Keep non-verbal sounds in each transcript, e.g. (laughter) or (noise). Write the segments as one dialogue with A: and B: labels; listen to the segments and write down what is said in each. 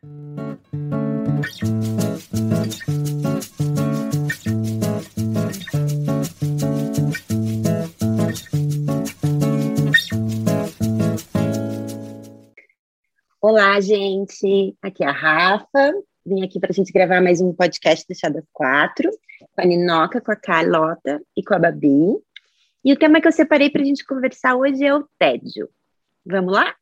A: Olá, gente. Aqui é a Rafa. Vim aqui para a gente gravar mais um podcast do Chá das Quatro, com a Ninoca, com a Carlota e com a Babi. E o tema que eu separei para a gente conversar hoje é o tédio. Vamos lá?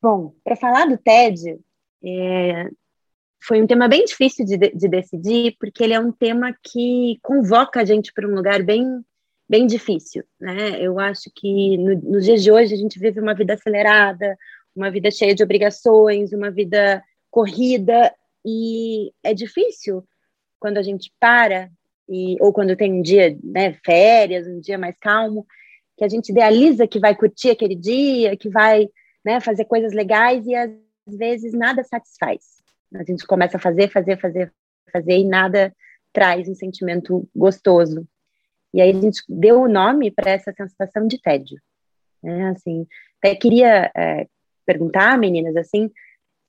A: Bom, para falar do tédio, é, foi um tema bem difícil de, de decidir, porque ele é um tema que convoca a gente para um lugar bem bem difícil, né? Eu acho que no, nos dias de hoje a gente vive uma vida acelerada, uma vida cheia de obrigações, uma vida corrida e é difícil quando a gente para e ou quando tem um dia, né, férias, um dia mais calmo, que a gente idealiza que vai curtir aquele dia, que vai, né, fazer coisas legais e às vezes nada satisfaz. A gente começa a fazer, fazer, fazer, fazer e nada traz um sentimento gostoso e aí a gente deu o nome para essa sensação de tédio. Né? Assim, até queria é, perguntar, meninas, assim,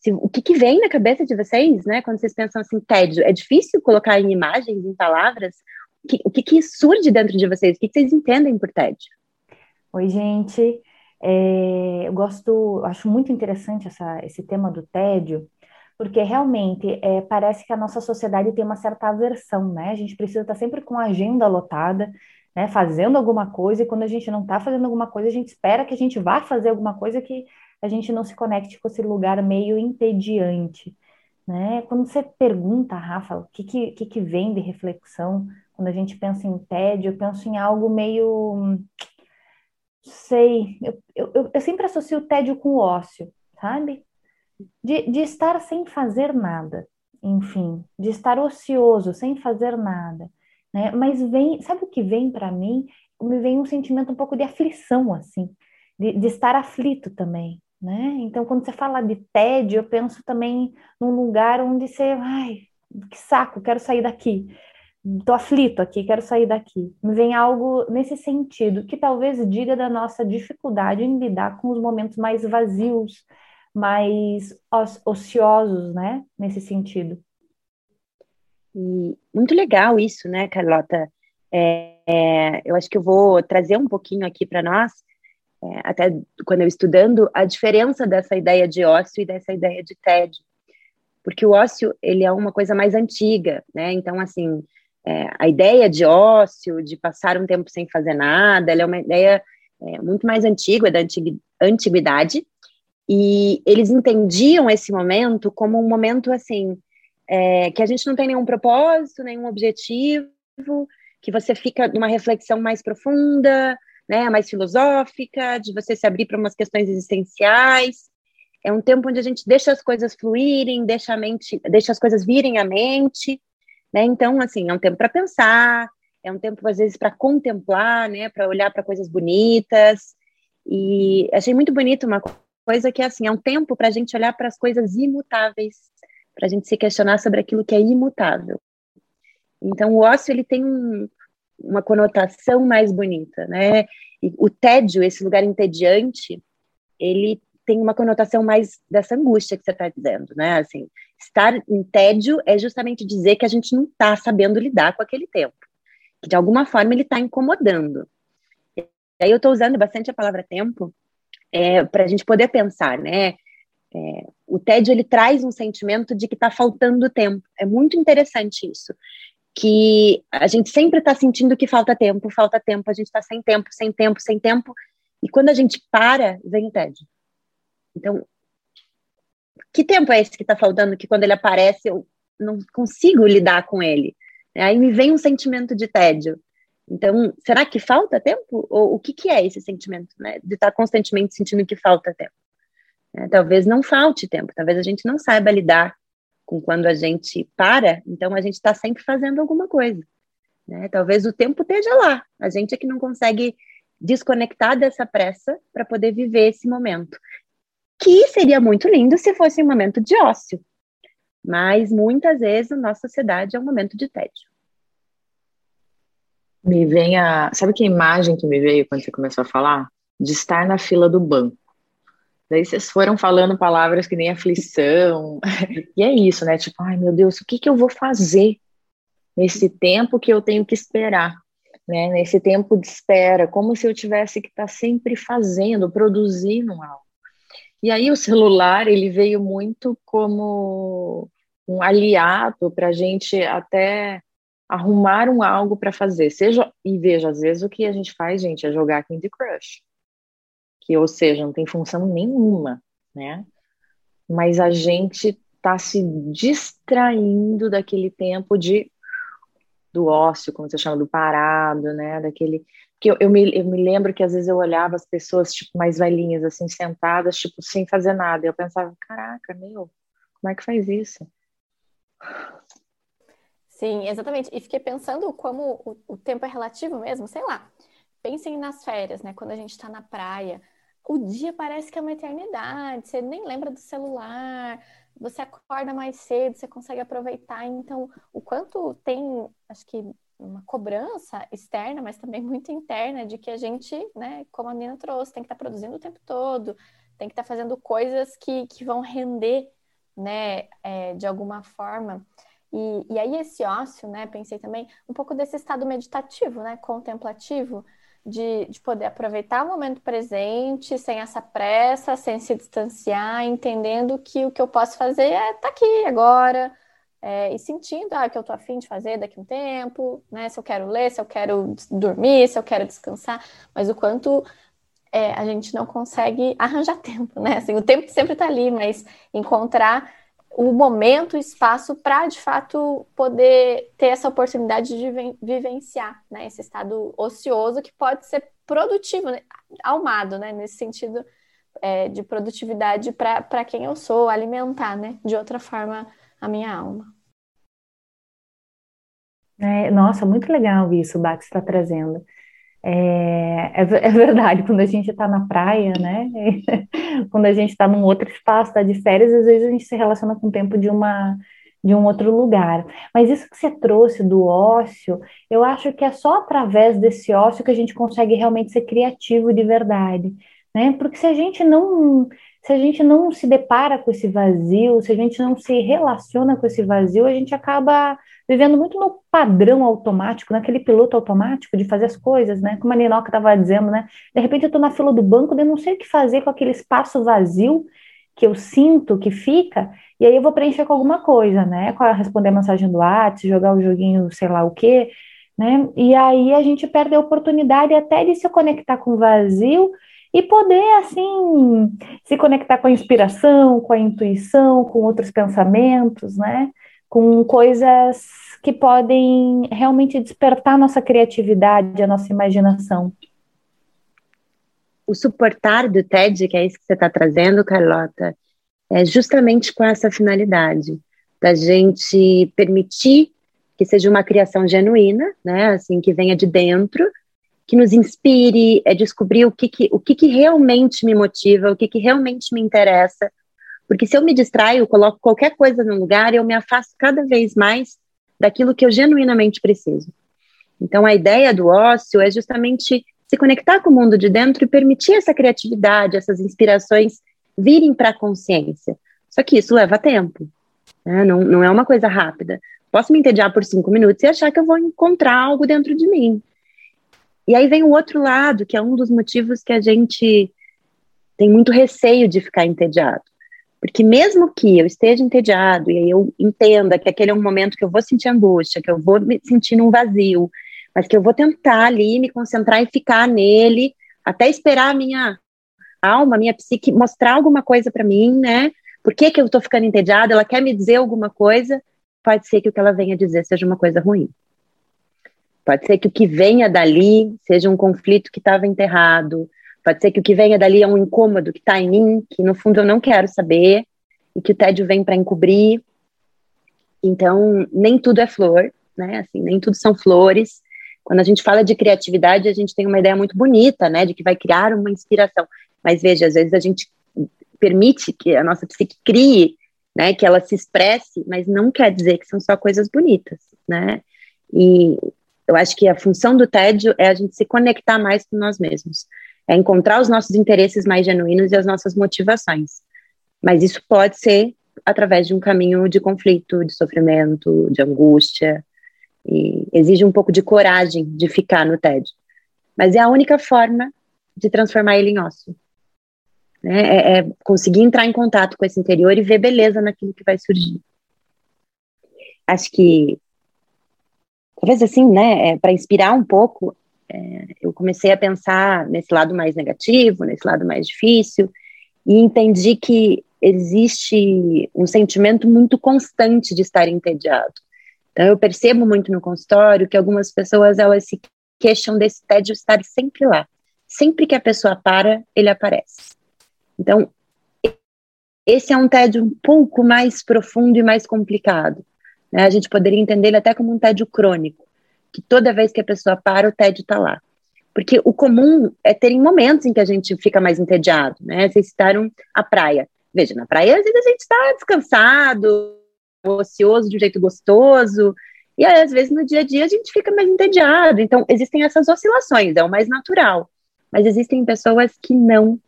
A: se, o que, que, vem na cabeça de vocês, né, quando vocês pensam assim, tédio? É difícil colocar em imagens, em palavras? O que, o que, que surge dentro de vocês? O que, que vocês entendem por tédio?
B: Oi, gente. É, eu gosto, acho muito interessante essa, esse tema do tédio, porque realmente é, parece que a nossa sociedade tem uma certa aversão, né? A gente precisa estar sempre com a agenda lotada, né? Fazendo alguma coisa, e quando a gente não está fazendo alguma coisa, a gente espera que a gente vá fazer alguma coisa que a gente não se conecte com esse lugar meio entediante, né? Quando você pergunta, Rafa, o que, que, que, que vem de reflexão, quando a gente pensa em tédio, eu penso em algo meio. Sei, eu, eu, eu sempre associo o tédio com o ócio, sabe? de, de estar sem fazer nada, enfim, de estar ocioso, sem fazer nada, né? Mas vem, sabe o que vem para mim? Me vem um sentimento um pouco de aflição, assim, de, de estar aflito também, né? Então, quando você fala de tédio, eu penso também num lugar onde você, ai, que saco, quero sair daqui. Tô aflito aqui, quero sair daqui. Me vem algo nesse sentido, que talvez diga da nossa dificuldade em lidar com os momentos mais vazios, mais ociosos, né, nesse sentido.
A: E muito legal isso, né, Carlota? É, é, eu acho que eu vou trazer um pouquinho aqui para nós, é, até quando eu estudando, a diferença dessa ideia de ócio e dessa ideia de tédio. Porque o ócio, ele é uma coisa mais antiga, né? Então, assim, é, a ideia de ócio, de passar um tempo sem fazer nada, ela é uma ideia é, muito mais antiga, da antiguidade, e eles entendiam esse momento como um momento assim é, que a gente não tem nenhum propósito, nenhum objetivo, que você fica numa reflexão mais profunda, né, mais filosófica, de você se abrir para umas questões existenciais. É um tempo onde a gente deixa as coisas fluírem, deixa mente, deixa as coisas virem à mente, né? Então, assim, é um tempo para pensar, é um tempo às vezes para contemplar, né, para olhar para coisas bonitas. E achei muito bonito uma coisa que assim, é um tempo para a gente olhar para as coisas imutáveis, para a gente se questionar sobre aquilo que é imutável. Então, o ócio ele tem um, uma conotação mais bonita, né? E o tédio, esse lugar entediante, ele tem uma conotação mais dessa angústia que você está dizendo, né? Assim, estar em tédio é justamente dizer que a gente não está sabendo lidar com aquele tempo, que de alguma forma ele está incomodando. E aí eu estou usando bastante a palavra tempo, é, para a gente poder pensar, né? É, o tédio ele traz um sentimento de que está faltando tempo. É muito interessante isso, que a gente sempre está sentindo que falta tempo, falta tempo, a gente está sem tempo, sem tempo, sem tempo, e quando a gente para, vem o tédio. Então, que tempo é esse que está faltando que quando ele aparece eu não consigo lidar com ele? Aí me vem um sentimento de tédio. Então, será que falta tempo? Ou o que, que é esse sentimento, né? De estar constantemente sentindo que falta tempo. É, talvez não falte tempo, talvez a gente não saiba lidar com quando a gente para, então a gente está sempre fazendo alguma coisa. Né? Talvez o tempo esteja lá, a gente é que não consegue desconectar dessa pressa para poder viver esse momento. Que seria muito lindo se fosse um momento de ócio, mas muitas vezes a nossa sociedade é um momento de tédio.
C: Me vem a. Sabe que imagem que me veio quando você começou a falar? de estar na fila do banco. Daí vocês foram falando palavras que nem aflição, (laughs) e é isso, né? Tipo, ai meu Deus, o que, que eu vou fazer nesse tempo que eu tenho que esperar? Né, nesse tempo de espera, como se eu tivesse que estar tá sempre fazendo, produzindo algo. E aí o celular ele veio muito como um aliado para a gente até arrumar um algo para fazer. Seja e veja, às vezes o que a gente faz, gente, é jogar Candy Crush, que ou seja não tem função nenhuma, né? Mas a gente está se distraindo daquele tempo de do ócio, como você chama, do parado, né? Daquele que eu, eu, me, eu me lembro que às vezes eu olhava as pessoas tipo mais velhinhas assim sentadas tipo sem fazer nada. E eu pensava caraca meu como é que faz isso?
D: Sim exatamente. E fiquei pensando como o, o tempo é relativo mesmo sei lá. Pensem nas férias né? Quando a gente está na praia. O dia parece que é uma eternidade. Você nem lembra do celular. Você acorda mais cedo você consegue aproveitar. Então o quanto tem acho que uma cobrança externa, mas também muito interna, de que a gente, né, como a Nina trouxe, tem que estar tá produzindo o tempo todo, tem que estar tá fazendo coisas que, que vão render, né, é, de alguma forma. E, e aí esse ócio, né, pensei também um pouco desse estado meditativo, né, contemplativo, de, de poder aproveitar o momento presente, sem essa pressa, sem se distanciar, entendendo que o que eu posso fazer é estar tá aqui agora, é, e sentindo ah, o que eu tô afim de fazer daqui a um tempo, né? Se eu quero ler, se eu quero dormir, se eu quero descansar, mas o quanto é, a gente não consegue arranjar (laughs) tempo, né? Assim, o tempo sempre está ali, mas encontrar o momento, o espaço para de fato poder ter essa oportunidade de vivenciar, né? Esse estado ocioso que pode ser produtivo, né? almado, né? Nesse sentido é, de produtividade para quem eu sou, alimentar, né? De outra forma a minha alma.
B: É, nossa, muito legal isso, o Bax está trazendo. É, é, é, verdade, quando a gente está na praia, né? (laughs) quando a gente está num outro espaço, está de férias, às vezes a gente se relaciona com o tempo de uma de um outro lugar. Mas isso que você trouxe do ócio, eu acho que é só através desse ócio que a gente consegue realmente ser criativo de verdade, né? Porque se a gente não se a gente não se depara com esse vazio, se a gente não se relaciona com esse vazio, a gente acaba vivendo muito no padrão automático, naquele piloto automático de fazer as coisas, né? Como a Ninoca estava dizendo, né? De repente eu estou na fila do banco, eu não sei o que fazer com aquele espaço vazio que eu sinto que fica, e aí eu vou preencher com alguma coisa, né? Com responder a mensagem do WhatsApp, jogar o joguinho, sei lá o quê, né? E aí a gente perde a oportunidade até de se conectar com o vazio e poder, assim, se conectar com a inspiração, com a intuição, com outros pensamentos, né? Com coisas que podem realmente despertar a nossa criatividade, a nossa imaginação.
A: O suportar do TED, que é isso que você está trazendo, Carlota, é justamente com essa finalidade, da gente permitir que seja uma criação genuína, né, assim, que venha de dentro, que nos inspire, é descobrir o que, que o que, que realmente me motiva, o que, que realmente me interessa. Porque se eu me distraio, coloco qualquer coisa no lugar, eu me afasto cada vez mais daquilo que eu genuinamente preciso. Então, a ideia do ócio é justamente se conectar com o mundo de dentro e permitir essa criatividade, essas inspirações virem para a consciência. Só que isso leva tempo, né? não, não é uma coisa rápida. Posso me entediar por cinco minutos e achar que eu vou encontrar algo dentro de mim. E aí vem o outro lado, que é um dos motivos que a gente tem muito receio de ficar entediado. Porque mesmo que eu esteja entediado e aí eu entenda que aquele é um momento que eu vou sentir angústia, que eu vou me sentir num vazio, mas que eu vou tentar ali me concentrar e ficar nele até esperar a minha alma, a minha psique mostrar alguma coisa para mim, né? Por que, que eu tô ficando entediada? Ela quer me dizer alguma coisa? Pode ser que o que ela venha dizer seja uma coisa ruim. Pode ser que o que venha dali seja um conflito que estava enterrado. Pode ser que o que venha dali é um incômodo que está em mim, que no fundo eu não quero saber, e que o tédio vem para encobrir. Então, nem tudo é flor, né? Assim, nem tudo são flores. Quando a gente fala de criatividade, a gente tem uma ideia muito bonita, né? De que vai criar uma inspiração. Mas veja, às vezes a gente permite que a nossa psique crie, né? Que ela se expresse, mas não quer dizer que são só coisas bonitas, né? E eu acho que a função do tédio é a gente se conectar mais com nós mesmos. é encontrar os nossos interesses mais genuínos e as nossas motivações. Mas isso pode ser através de um caminho de conflito, de sofrimento, de angústia, e exige um pouco de coragem de ficar no TED. Mas é a única forma de transformar ele em ócio. Né? É, é conseguir entrar em contato com esse interior e ver beleza naquilo que vai surgir. Acho que, talvez assim, né, é, para inspirar um pouco, é, eu comecei a pensar nesse lado mais negativo, nesse lado mais difícil, e entendi que existe um sentimento muito constante de estar entediado. Então, eu percebo muito no consultório que algumas pessoas elas se queixam desse tédio estar sempre lá. Sempre que a pessoa para, ele aparece. Então, esse é um tédio um pouco mais profundo e mais complicado. Né? A gente poderia entender ele até como um tédio crônico, que toda vez que a pessoa para, o tédio está lá. Porque o comum é ter momentos em que a gente fica mais entediado, né? Vocês citaram a praia. Veja, na praia às vezes a gente está descansado, ocioso de um jeito gostoso, e aí, às vezes no dia a dia a gente fica mais entediado. Então, existem essas oscilações, é o mais natural. Mas existem pessoas que. Não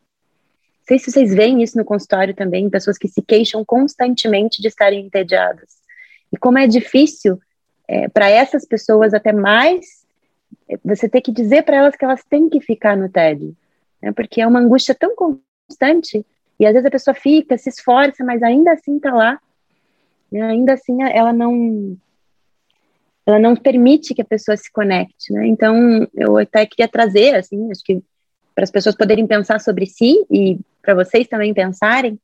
A: sei se vocês veem isso no consultório também, pessoas que se queixam constantemente de estarem entediadas. E como é difícil é, para essas pessoas, até mais, você ter que dizer para elas que elas têm que ficar no TED. Né? Porque é uma angústia tão constante, e às vezes a pessoa fica, se esforça, mas ainda assim está lá. Né? Ainda assim ela não ela não permite que a pessoa se conecte, né? Então, eu até queria trazer, assim, acho que para as pessoas poderem pensar sobre si e para vocês também pensarem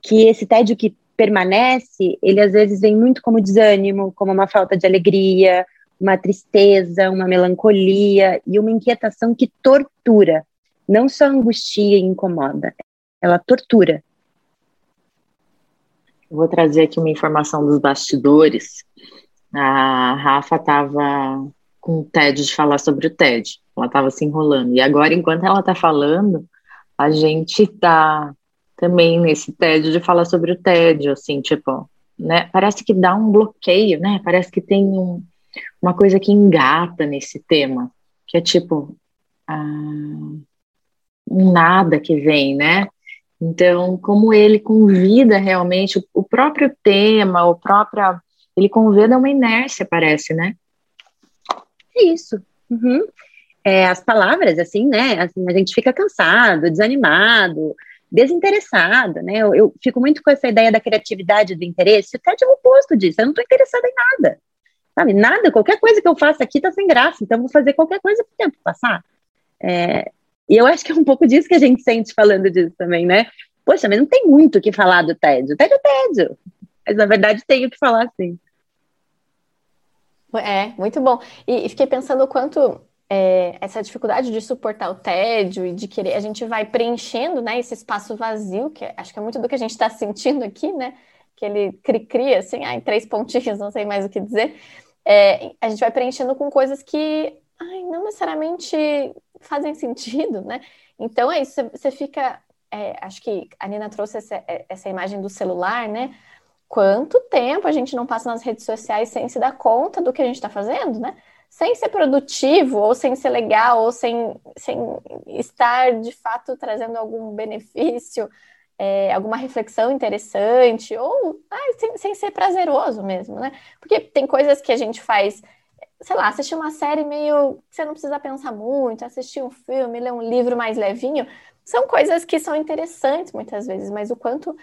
A: que esse tédio que permanece, ele às vezes vem muito como desânimo, como uma falta de alegria, uma tristeza, uma melancolia e uma inquietação que tortura, não só angustia e incomoda, ela tortura.
C: vou trazer aqui uma informação dos bastidores a Rafa estava com o TED de falar sobre o TED. Ela estava se enrolando. E agora, enquanto ela está falando, a gente está também nesse TED de falar sobre o TED, assim, tipo, né? Parece que dá um bloqueio, né? Parece que tem um, uma coisa que engata nesse tema, que é tipo ah, um nada que vem, né? Então, como ele convida realmente o, próprio tema, o próprio ele convida uma inércia, parece, né?
A: Isso. Uhum. É, as palavras, assim, né? Assim, a gente fica cansado, desanimado, desinteressado, né? Eu, eu, fico muito com essa ideia da criatividade, do interesse. O TED é o oposto disso. Eu não estou interessada em nada. Sabe? Nada, qualquer coisa que eu faça aqui está sem graça. Então, vou fazer qualquer coisa para o tempo passar. É, e eu acho que é um pouco disso que a gente sente falando disso também, né? Poxa, mas não tem muito o que falar do TED. O TED é o TED. Mas, na verdade, tem o que falar, sim.
D: É, muito bom. E, e fiquei pensando o quanto é, essa dificuldade de suportar o tédio e de querer, a gente vai preenchendo, né, esse espaço vazio, que acho que é muito do que a gente está (laughs) sentindo aqui, né, que ele cria, assim, ai, três pontinhos, não sei mais o que dizer, é, a gente vai preenchendo com coisas que, ai, não necessariamente fazem sentido, né, então é isso, você fica, é, acho que a Nina trouxe essa, essa imagem do celular, né, quanto tempo a gente não passa nas redes sociais sem se dar conta do que a gente está fazendo, né? Sem ser produtivo, ou sem ser legal, ou sem, sem estar de fato trazendo algum benefício, é, alguma reflexão interessante, ou ah, sem, sem ser prazeroso mesmo, né? Porque tem coisas que a gente faz sei lá, assistir uma série meio você não precisa pensar muito, assistir um filme, ler um livro mais levinho, são coisas que são interessantes muitas vezes, mas o quanto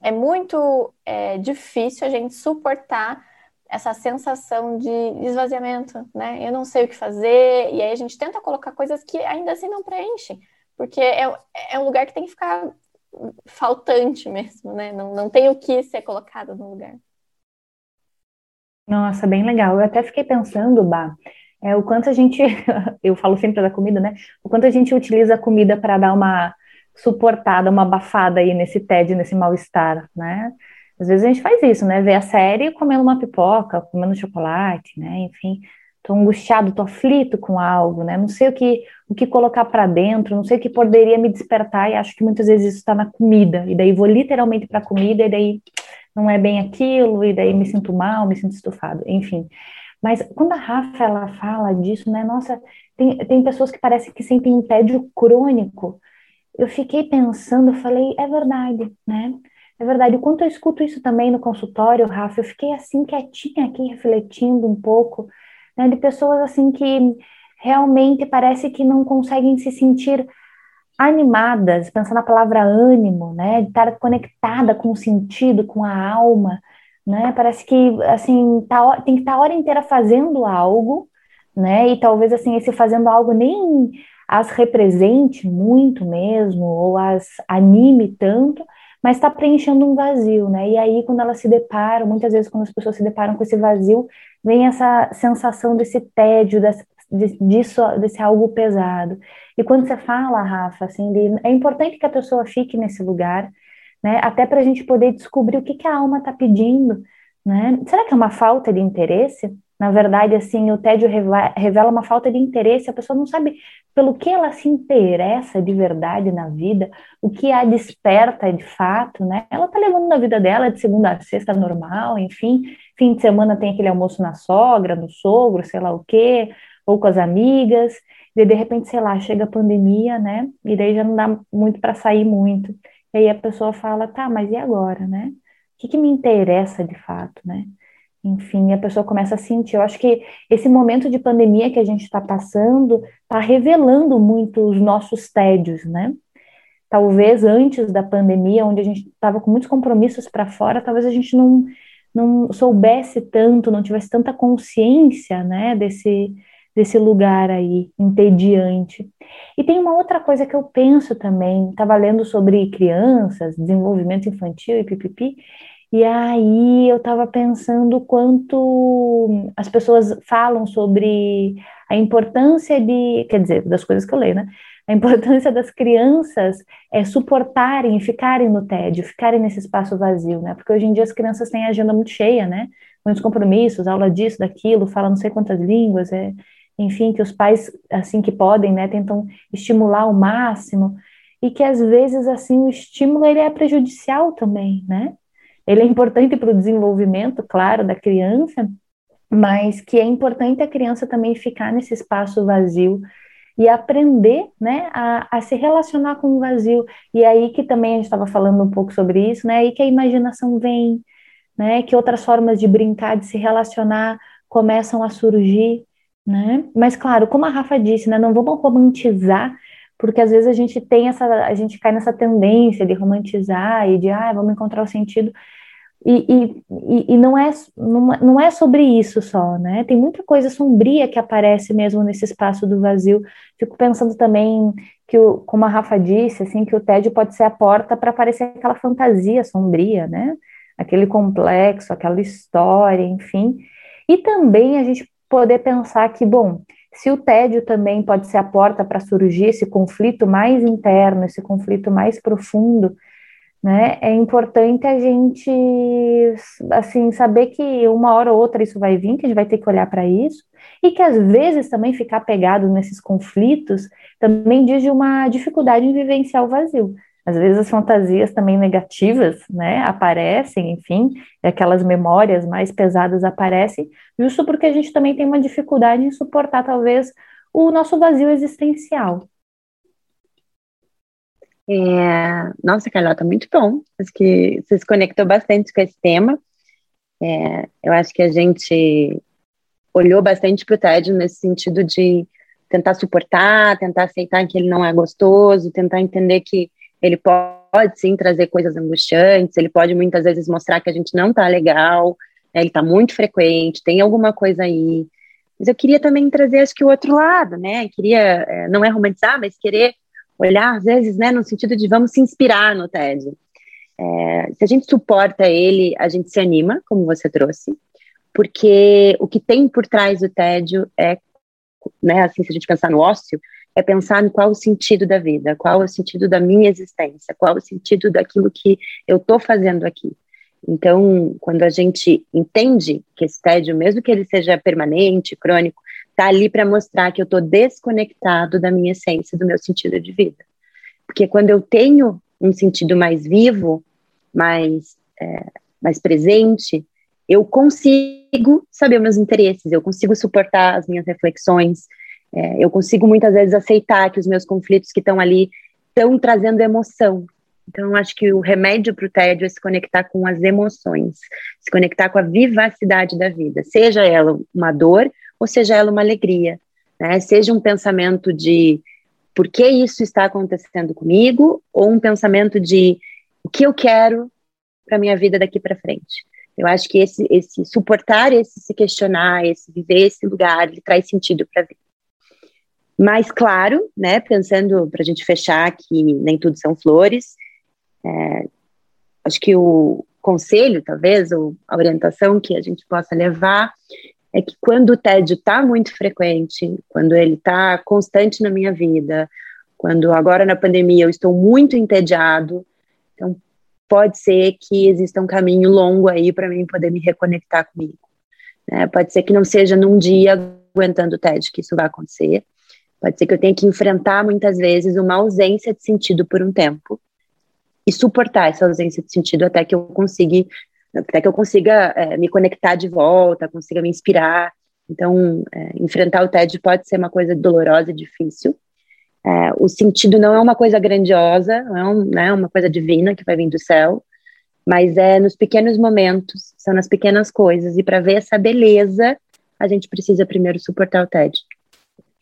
D: é muito é, difícil a gente suportar essa sensação de esvaziamento, né? Eu não sei o que fazer, e aí a gente tenta colocar coisas que ainda assim não preenchem, porque é, é um lugar que tem que ficar faltante mesmo, né? Não, não tem o que ser colocado no lugar.
B: Nossa, bem legal. Eu até fiquei pensando, Bah, é, o quanto a gente, (laughs) eu falo sempre da comida, né? O quanto a gente utiliza a comida para dar uma suportada, uma abafada aí nesse tédio, nesse mal-estar, né? Às vezes a gente faz isso, né? Ver a série comendo uma pipoca, comendo chocolate, né? Enfim, tô angustiado, tô aflito com algo, né? Não sei o que, o que colocar para dentro, não sei o que poderia me despertar e acho que muitas vezes isso está na comida. E daí vou literalmente para a comida e daí não é bem aquilo e daí me sinto mal, me sinto estufado, enfim. Mas quando a Rafa ela fala disso, né? Nossa, tem, tem pessoas que parecem que sentem um tédio crônico. Eu fiquei pensando, falei, é verdade, né? É verdade. O quanto eu escuto isso também no consultório, Rafa, eu fiquei assim quietinha aqui, refletindo um pouco, né, de pessoas assim que realmente parece que não conseguem se sentir animadas, pensando na palavra ânimo, né, de estar conectada com o sentido, com a alma, né? Parece que assim tá, tem que estar tá a hora inteira fazendo algo, né? E talvez assim esse fazendo algo nem as represente muito mesmo ou as anime tanto, mas está preenchendo um vazio, né? E aí quando elas se deparam, muitas vezes quando as pessoas se deparam com esse vazio, vem essa sensação desse tédio, desse, disso, desse algo pesado. E quando você fala, Rafa, assim, de, é importante que a pessoa fique nesse lugar, né? Até para a gente poder descobrir o que, que a alma está pedindo, né? Será que é uma falta de interesse? Na verdade, assim, o tédio revela uma falta de interesse, a pessoa não sabe pelo que ela se interessa de verdade na vida, o que a desperta de fato, né? Ela tá levando a vida dela de segunda a sexta normal, enfim, fim de semana tem aquele almoço na sogra, no sogro, sei lá o quê, ou com as amigas, e de repente, sei lá, chega a pandemia, né? E daí já não dá muito para sair muito. E aí a pessoa fala, tá, mas e agora, né? O que, que me interessa de fato, né? Enfim, a pessoa começa a sentir. Eu acho que esse momento de pandemia que a gente está passando está revelando muito os nossos tédios, né? Talvez antes da pandemia, onde a gente estava com muitos compromissos para fora, talvez a gente não, não soubesse tanto, não tivesse tanta consciência, né, desse, desse lugar aí entediante. E tem uma outra coisa que eu penso também, estava lendo sobre crianças, desenvolvimento infantil e pipipi, e aí eu estava pensando quanto as pessoas falam sobre a importância de, quer dizer, das coisas que eu leio, né? A importância das crianças é suportarem, ficarem no tédio, ficarem nesse espaço vazio, né? Porque hoje em dia as crianças têm agenda muito cheia, né? Muitos compromissos, aula disso, daquilo, fala não sei quantas línguas, é, enfim, que os pais, assim que podem, né, tentam estimular ao máximo, e que às vezes, assim, o estímulo ele é prejudicial também, né? Ele é importante para o desenvolvimento, claro, da criança, mas que é importante a criança também ficar nesse espaço vazio e aprender, né, a, a se relacionar com o vazio. E aí que também a gente estava falando um pouco sobre isso, né, aí que a imaginação vem, né, que outras formas de brincar, de se relacionar começam a surgir, né? Mas claro, como a Rafa disse, né, não vamos romantizar, porque às vezes a gente tem essa, a gente cai nessa tendência de romantizar e de, ah, vamos encontrar o sentido. E, e, e não, é, não, é sobre isso só, né? Tem muita coisa sombria que aparece mesmo nesse espaço do vazio. Fico pensando também que, o, como a Rafa disse, assim, que o tédio pode ser a porta para aparecer aquela fantasia sombria, né? Aquele complexo, aquela história, enfim. E também a gente poder pensar que, bom, se o tédio também pode ser a porta para surgir esse conflito mais interno, esse conflito mais profundo, né? É importante a gente assim saber que uma hora ou outra isso vai vir, que a gente vai ter que olhar para isso, e que às vezes também ficar pegado nesses conflitos também diz de uma dificuldade em vivenciar o vazio. Às vezes as fantasias também negativas, né, aparecem, enfim, aquelas memórias mais pesadas aparecem, justo porque a gente também tem uma dificuldade em suportar, talvez, o nosso vazio existencial.
A: É, nossa, Carlota, muito bom. Acho que você se conectou bastante com esse tema. É, eu acho que a gente olhou bastante para o tédio nesse sentido de tentar suportar, tentar aceitar que ele não é gostoso, tentar entender que ele pode sim trazer coisas angustiantes, ele pode muitas vezes mostrar que a gente não tá legal, né, ele tá muito frequente, tem alguma coisa aí. Mas eu queria também trazer, acho que o outro lado, né? Queria, é, não é romantizar, mas querer olhar, às vezes, né, no sentido de vamos se inspirar no TED. É, se a gente suporta ele, a gente se anima, como você trouxe, porque o que tem por trás do tédio é, né, assim, se a gente pensar no ócio, é pensar em qual o sentido da vida, qual o sentido da minha existência, qual o sentido daquilo que eu estou fazendo aqui. Então, quando a gente entende que esse tédio, mesmo que ele seja permanente, crônico, está ali para mostrar que eu estou desconectado da minha essência, do meu sentido de vida. Porque quando eu tenho um sentido mais vivo, mais, é, mais presente, eu consigo saber meus interesses, eu consigo suportar as minhas reflexões, É, eu consigo muitas vezes aceitar que os meus conflitos que estão ali estão trazendo emoção. Então, acho que o remédio para o tédio é se conectar com as emoções, se conectar com a vivacidade da vida, seja ela uma dor ou seja ela uma alegria, né? Seja um pensamento de por que isso está acontecendo comigo ou um pensamento de o que eu quero para minha vida daqui para frente. Eu acho que esse, esse suportar, esse se questionar, esse viver esse lugar, ele traz sentido para a vida. Mas, claro, né, pensando para a gente fechar que nem tudo são flores, é, acho que o conselho, talvez, ou a orientação que a gente possa levar é que quando o tédio está muito frequente, quando ele está constante na minha vida, quando agora na pandemia eu estou muito entediado, então pode ser que exista um caminho longo aí para mim poder me reconectar comigo. Né? Pode ser que não seja num dia aguentando o tédio que isso vai acontecer. Pode ser que eu tenha que enfrentar muitas vezes uma ausência de sentido por um tempo e suportar essa ausência de sentido até que eu consiga, até que eu consiga é, me conectar de volta, consiga me inspirar. Então, é, enfrentar o TED pode ser uma coisa dolorosa e difícil. É, o sentido não é uma coisa grandiosa, não é um, né, uma coisa divina que vai vir do céu, mas é nos pequenos momentos, são nas pequenas coisas. E para ver essa beleza, a gente precisa primeiro suportar o TED.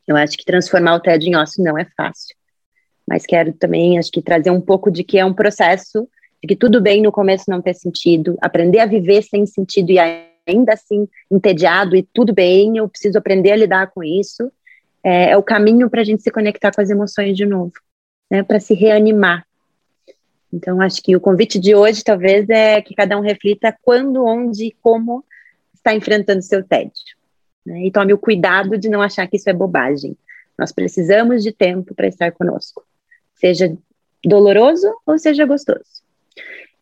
A: Eu acho que transformar o TED em ócio não é fácil. Mas quero também, acho que trazer um pouco de que é um processo, de que tudo bem no começo não ter sentido, aprender a viver sem sentido e ainda assim entediado e tudo bem, eu preciso aprender a lidar com isso. É, é o caminho para a gente se conectar com as emoções de novo, né, para se reanimar. Então, acho que o convite de hoje, talvez, é que cada um reflita quando, onde e como está enfrentando seu tédio. Né? E tome o cuidado de não achar que isso é bobagem. Nós precisamos de tempo para estar conosco, seja doloroso ou seja gostoso.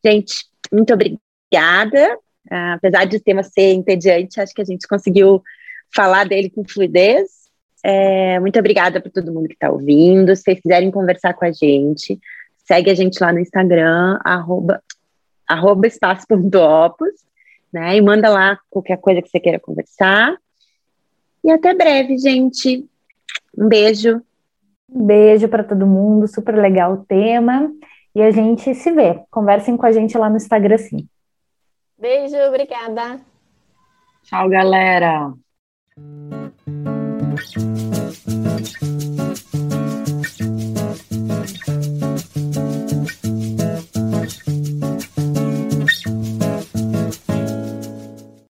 A: Gente, muito obrigada. Uh, apesar de o tema ser entediante, acho que a gente conseguiu falar dele com fluidez. É, muito obrigada para todo mundo que está ouvindo. Se vocês quiserem conversar com a gente, segue a gente lá no Instagram, arroba, arroba espaço.opus, né? E manda lá qualquer coisa que você queira conversar. E até breve, gente. Um beijo.
B: Um beijo para todo mundo, super legal o tema. E a gente se vê. Conversem com a gente lá no Instagram, sim.
D: Beijo, obrigada.
C: Tchau, galera.